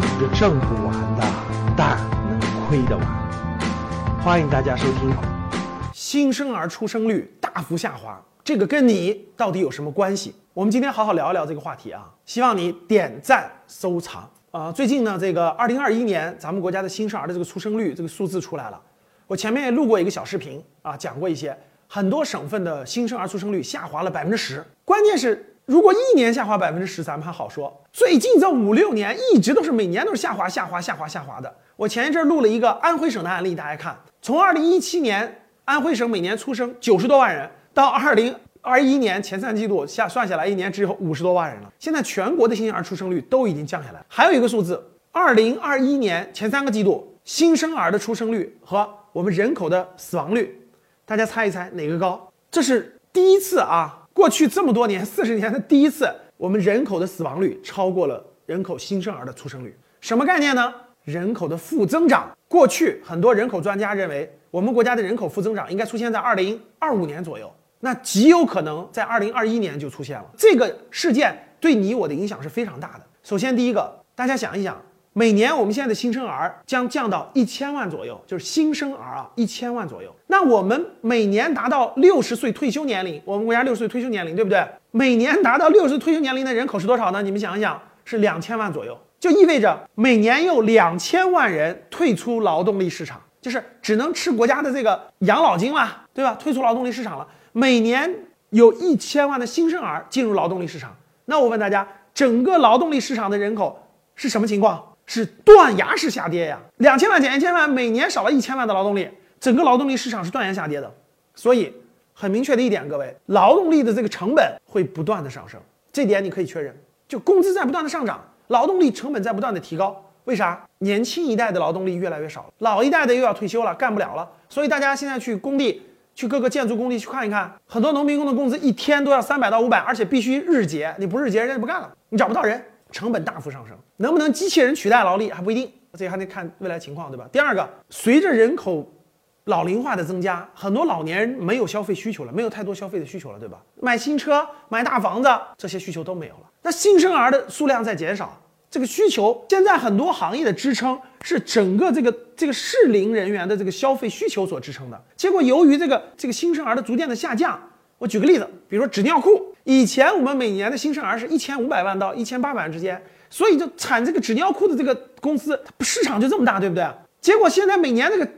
是挣不完的，但能亏得完。欢迎大家收听。新生儿出生率大幅下滑，这个跟你到底有什么关系？我们今天好好聊一聊这个话题啊！希望你点赞收藏啊！最近呢，这个二零二一年咱们国家的新生儿的这个出生率这个数字出来了。我前面也录过一个小视频啊，讲过一些很多省份的新生儿出生率下滑了百分之十。关键是。如果一年下滑百分之十，咱们还好说。最近这五六年一直都是每年都是下滑、下滑、下滑、下滑的。我前一阵录了一个安徽省的案例，大家看，从二零一七年安徽省每年出生九十多万人，到二零二一年前三季度下算下来，一年只有五十多万人了。现在全国的新生儿出生率都已经降下来。还有一个数字，二零二一年前三个季度新生儿的出生率和我们人口的死亡率，大家猜一猜哪个高？这是第一次啊。过去这么多年，四十年的第一次，我们人口的死亡率超过了人口新生儿的出生率，什么概念呢？人口的负增长。过去很多人口专家认为，我们国家的人口负增长应该出现在二零二五年左右，那极有可能在二零二一年就出现了。这个事件对你我的影响是非常大的。首先，第一个，大家想一想。每年我们现在的新生儿将降到一千万左右，就是新生儿啊，一千万左右。那我们每年达到六十岁退休年龄，我们国家六十岁退休年龄，对不对？每年达到六十退休年龄的人口是多少呢？你们想一想，是两千万左右，就意味着每年有两千万人退出劳动力市场，就是只能吃国家的这个养老金了，对吧？退出劳动力市场了。每年有一千万的新生儿进入劳动力市场，那我问大家，整个劳动力市场的人口是什么情况？是断崖式下跌呀，两千万减一千万，每年少了一千万的劳动力，整个劳动力市场是断崖下跌的。所以很明确的一点，各位，劳动力的这个成本会不断的上升，这点你可以确认。就工资在不断的上涨，劳动力成本在不断的提高。为啥？年轻一代的劳动力越来越少了，老一代的又要退休了，干不了了。所以大家现在去工地，去各个建筑工地去看一看，很多农民工的工资一天都要三百到五百，而且必须日结，你不日结人家就不干了，你找不到人。成本大幅上升，能不能机器人取代劳力还不一定，这还得看未来情况，对吧？第二个，随着人口老龄化的增加，很多老年人没有消费需求了，没有太多消费的需求了，对吧？买新车、买大房子这些需求都没有了。那新生儿的数量在减少，这个需求现在很多行业的支撑是整个这个这个适龄人员的这个消费需求所支撑的。结果由于这个这个新生儿的逐渐的下降，我举个例子，比如说纸尿裤。以前我们每年的新生儿是一千五百万到一千八百万之间，所以就产这个纸尿裤的这个公司，它市场就这么大，对不对？结果现在每年这个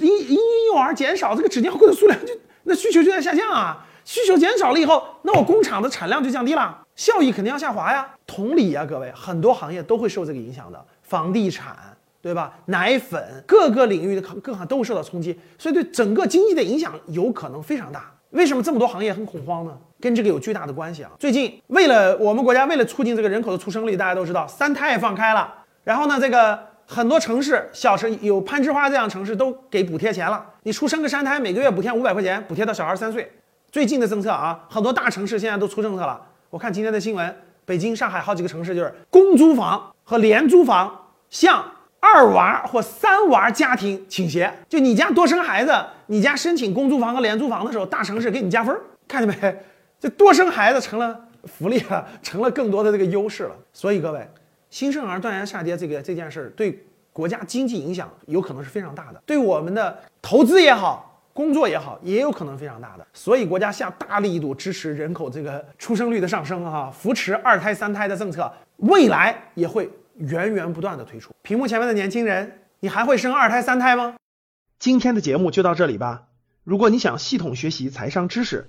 婴婴幼儿减少，这个纸尿裤的数量就那需求就在下降啊，需求减少了以后，那我工厂的产量就降低了，效益肯定要下滑呀。同理呀，各位，很多行业都会受这个影响的，房地产对吧？奶粉各个领域的各行都会受到冲击，所以对整个经济的影响有可能非常大。为什么这么多行业很恐慌呢？跟这个有巨大的关系啊！最近为了我们国家为了促进这个人口的出生率，大家都知道三胎放开了，然后呢，这个很多城市小城有攀枝花这样城市都给补贴钱了，你出生个三胎每个月补贴五百块钱，补贴到小孩三岁。最近的政策啊，很多大城市现在都出政策了。我看今天的新闻，北京、上海好几个城市就是公租房和廉租房向。二娃或三娃家庭倾斜，就你家多生孩子，你家申请公租房和廉租房的时候，大城市给你加分，看见没？这多生孩子成了福利了，成了更多的这个优势了。所以各位，新生儿断崖下跌这个这件事儿，对国家经济影响有可能是非常大的，对我们的投资也好，工作也好，也有可能非常大的。所以国家下大力度支持人口这个出生率的上升，哈，扶持二胎、三胎的政策，未来也会。源源不断的推出。屏幕前面的年轻人，你还会生二胎三胎吗？今天的节目就到这里吧。如果你想系统学习财商知识，